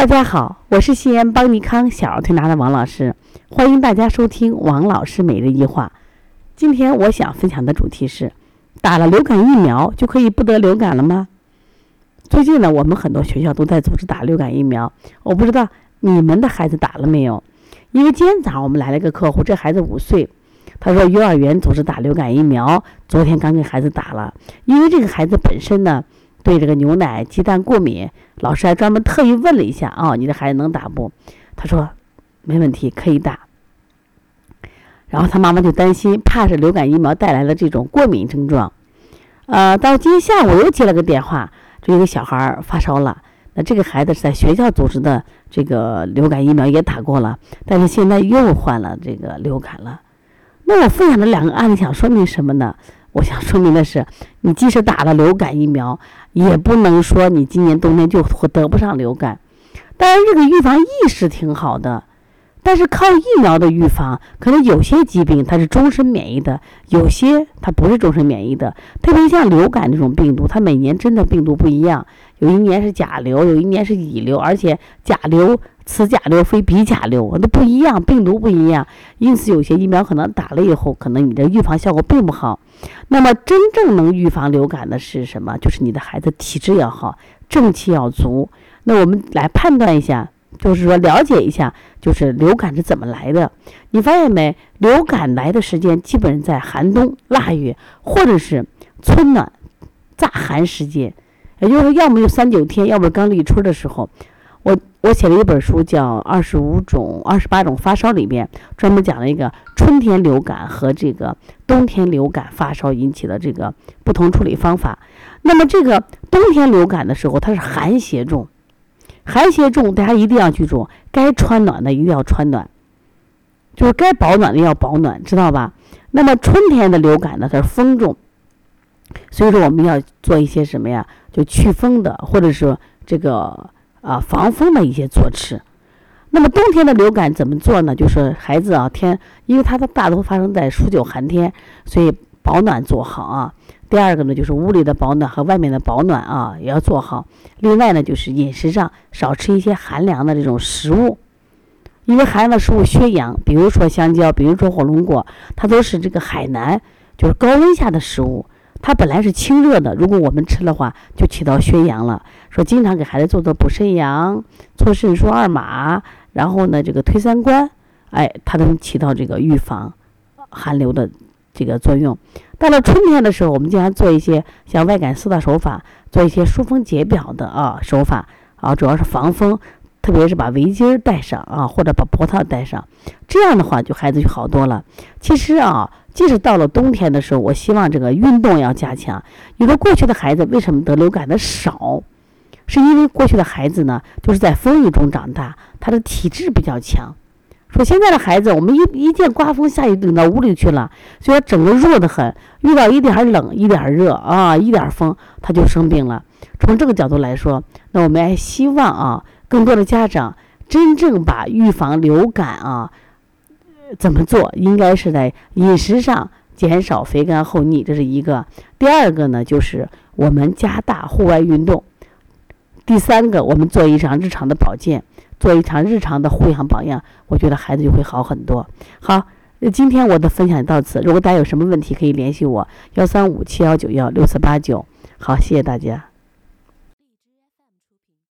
大家好，我是西安邦尼康小儿推拿的王老师，欢迎大家收听王老师每日一话。今天我想分享的主题是：打了流感疫苗就可以不得流感了吗？最近呢，我们很多学校都在组织打流感疫苗，我不知道你们的孩子打了没有？因为今天早上我们来了一个客户，这孩子五岁，他说幼儿园组织打流感疫苗，昨天刚给孩子打了，因为这个孩子本身呢。对这个牛奶、鸡蛋过敏，老师还专门特意问了一下啊，你的孩子能打不？他说没问题，可以打。然后他妈妈就担心，怕是流感疫苗带来的这种过敏症状。呃，到今天下午又接了个电话，这个小孩发烧了。那这个孩子是在学校组织的这个流感疫苗也打过了，但是现在又患了这个流感了。那我分享的两个案例想说明什么呢？我想说明的是，你即使打了流感疫苗，也不能说你今年冬天就得不上流感。当然，这个预防意识挺好的，但是靠疫苗的预防，可能有些疾病它是终身免疫的，有些它不是终身免疫的。特别像流感这种病毒，它每年真的病毒不一样，有一年是甲流，有一年是乙流，而且甲流。此甲流非彼甲流，都不一样，病毒不一样，因此有些疫苗可能打了以后，可能你的预防效果并不好。那么真正能预防流感的是什么？就是你的孩子体质要好，正气要足。那我们来判断一下，就是说了解一下，就是流感是怎么来的？你发现没？流感来的时间基本在寒冬腊月，或者是春暖乍寒时间，也就是说，要么就三九天，要么刚立春的时候。我我写了一本书，叫《二十五种、二十八种发烧》，里边专门讲了一个春天流感和这个冬天流感发烧引起的这个不同处理方法。那么这个冬天流感的时候，它是寒邪重，寒邪重，大家一定要记住，该穿暖的一定要穿暖，就是该保暖的要保暖，知道吧？那么春天的流感呢，它是风重，所以说我们要做一些什么呀？就祛风的，或者说这个。啊，防风的一些措施。那么冬天的流感怎么做呢？就是孩子啊，天，因为它的大多发生在数九寒天，所以保暖做好啊。第二个呢，就是屋里的保暖和外面的保暖啊，也要做好。另外呢，就是饮食上少吃一些寒凉的这种食物，因为寒凉的食物缺氧，比如说香蕉，比如说火龙果，它都是这个海南，就是高温下的食物。它本来是清热的，如果我们吃的话，就起到宣阳了。说经常给孩子做做补肾阳、搓肾腧二马，然后呢，这个推三关，哎，它能起到这个预防寒流的这个作用。到了春天的时候，我们经常做一些像外感四大手法，做一些疏风解表的啊手法啊，主要是防风，特别是把围巾戴上啊，或者把脖套戴上，这样的话就孩子就好多了。其实啊。即使到了冬天的时候，我希望这个运动要加强。有的过去的孩子为什么得流感的少？是因为过去的孩子呢，就是在风雨中长大，他的体质比较强。说现在的孩子，我们一一见刮风下雨，顶到屋里去了，所以整个弱得很。遇到一点冷、一点热啊、一点风，他就生病了。从这个角度来说，那我们还希望啊，更多的家长真正把预防流感啊。怎么做？应该是在饮食上减少肥甘厚腻，这是一个。第二个呢，就是我们加大户外运动。第三个，我们做一场日常的保健，做一场日常的护养保养，我觉得孩子就会好很多。好，今天我的分享到此。如果大家有什么问题，可以联系我：幺三五七幺九幺六四八九。好，谢谢大家。